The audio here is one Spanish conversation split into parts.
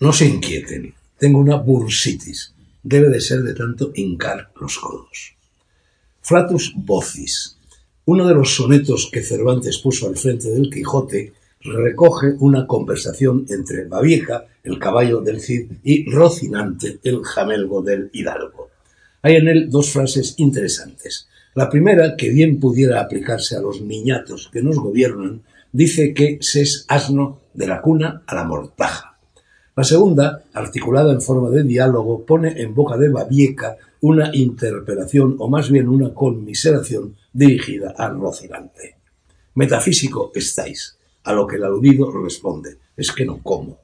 No se inquieten, tengo una bursitis. Debe de ser de tanto hincar los codos. Flatus Vocis, uno de los sonetos que Cervantes puso al frente del Quijote, recoge una conversación entre Babieca, el caballo del Cid, y Rocinante, el jamelgo del Hidalgo. Hay en él dos frases interesantes. La primera, que bien pudiera aplicarse a los niñatos que nos gobiernan, dice que se es asno de la cuna a la mortaja. La segunda, articulada en forma de diálogo, pone en boca de Babieca una interpelación o más bien una conmiseración dirigida al Rocinante. Metafísico estáis, a lo que el aludido responde, es que no como.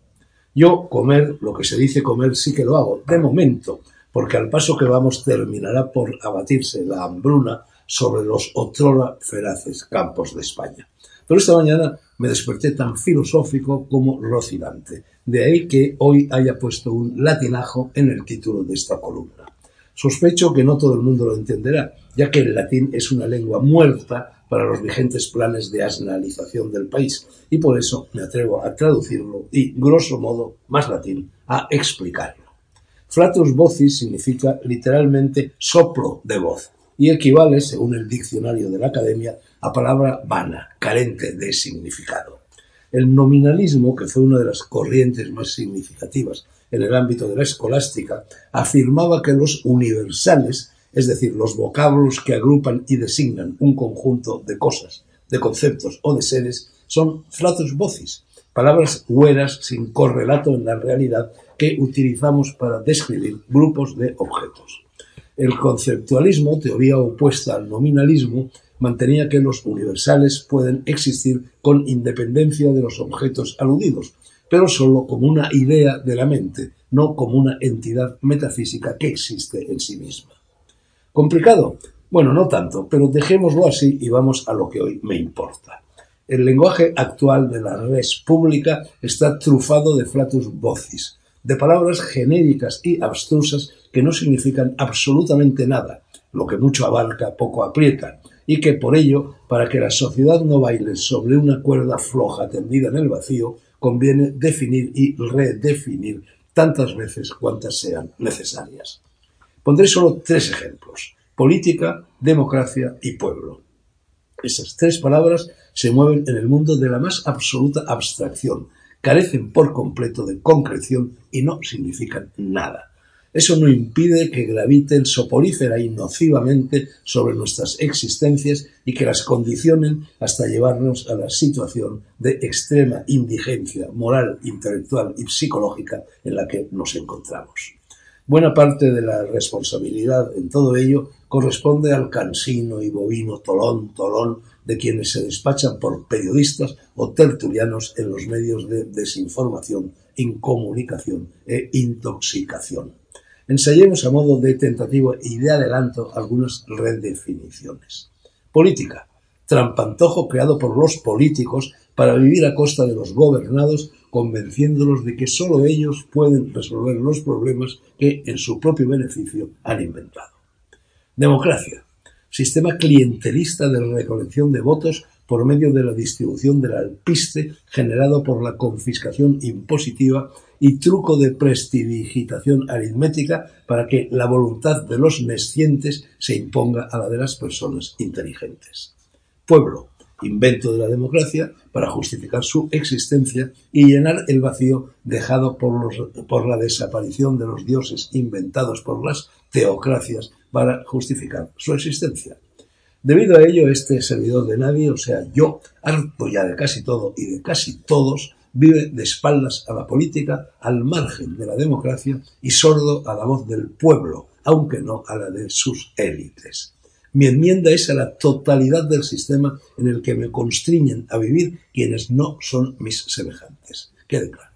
Yo comer, lo que se dice comer, sí que lo hago, de momento, porque al paso que vamos terminará por abatirse la hambruna sobre los otrora feraces campos de España. Pero esta mañana me desperté tan filosófico como rocinante. De ahí que hoy haya puesto un latinajo en el título de esta columna. Sospecho que no todo el mundo lo entenderá, ya que el latín es una lengua muerta para los vigentes planes de asnalización del país, y por eso me atrevo a traducirlo y, grosso modo, más latín, a explicarlo. Flatus vocis significa literalmente soplo de voz, y equivale, según el diccionario de la Academia, a palabra vana, carente de significado. El nominalismo, que fue una de las corrientes más significativas en el ámbito de la escolástica, afirmaba que los universales, es decir, los vocablos que agrupan y designan un conjunto de cosas, de conceptos o de seres, son flatus vocis, palabras hueras sin correlato en la realidad que utilizamos para describir grupos de objetos. El conceptualismo, teoría opuesta al nominalismo, mantenía que los universales pueden existir con independencia de los objetos aludidos, pero sólo como una idea de la mente, no como una entidad metafísica que existe en sí misma. ¿Complicado? Bueno, no tanto, pero dejémoslo así y vamos a lo que hoy me importa. El lenguaje actual de la res pública está trufado de flatus vocis, de palabras genéricas y abstrusas que no significan absolutamente nada, lo que mucho abarca poco aprieta, y que por ello, para que la sociedad no baile sobre una cuerda floja tendida en el vacío, conviene definir y redefinir tantas veces cuantas sean necesarias. Pondré solo tres ejemplos, política, democracia y pueblo. Esas tres palabras se mueven en el mundo de la más absoluta abstracción, carecen por completo de concreción y no significan nada. Eso no impide que graviten soporífera y nocivamente sobre nuestras existencias y que las condicionen hasta llevarnos a la situación de extrema indigencia moral, intelectual y psicológica en la que nos encontramos. Buena parte de la responsabilidad en todo ello corresponde al cansino y bovino tolón, tolón de quienes se despachan por periodistas o tertulianos en los medios de desinformación, incomunicación e intoxicación. Ensayemos a modo de tentativa y de adelanto algunas redefiniciones. Política. Trampantojo creado por los políticos para vivir a costa de los gobernados, convenciéndolos de que sólo ellos pueden resolver los problemas que, en su propio beneficio, han inventado. Democracia sistema clientelista de recolección de votos por medio de la distribución del alpiste generado por la confiscación impositiva y truco de prestidigitación aritmética para que la voluntad de los nescientes se imponga a la de las personas inteligentes. Pueblo, invento de la democracia para justificar su existencia y llenar el vacío dejado por, por la desaparición de los dioses inventados por las teocracias para justificar su existencia. Debido a ello, este servidor de nadie, o sea, yo, harto ya de casi todo y de casi todos, vive de espaldas a la política, al margen de la democracia y sordo a la voz del pueblo, aunque no a la de sus élites. Mi enmienda es a la totalidad del sistema en el que me constriñen a vivir quienes no son mis semejantes. Quede claro.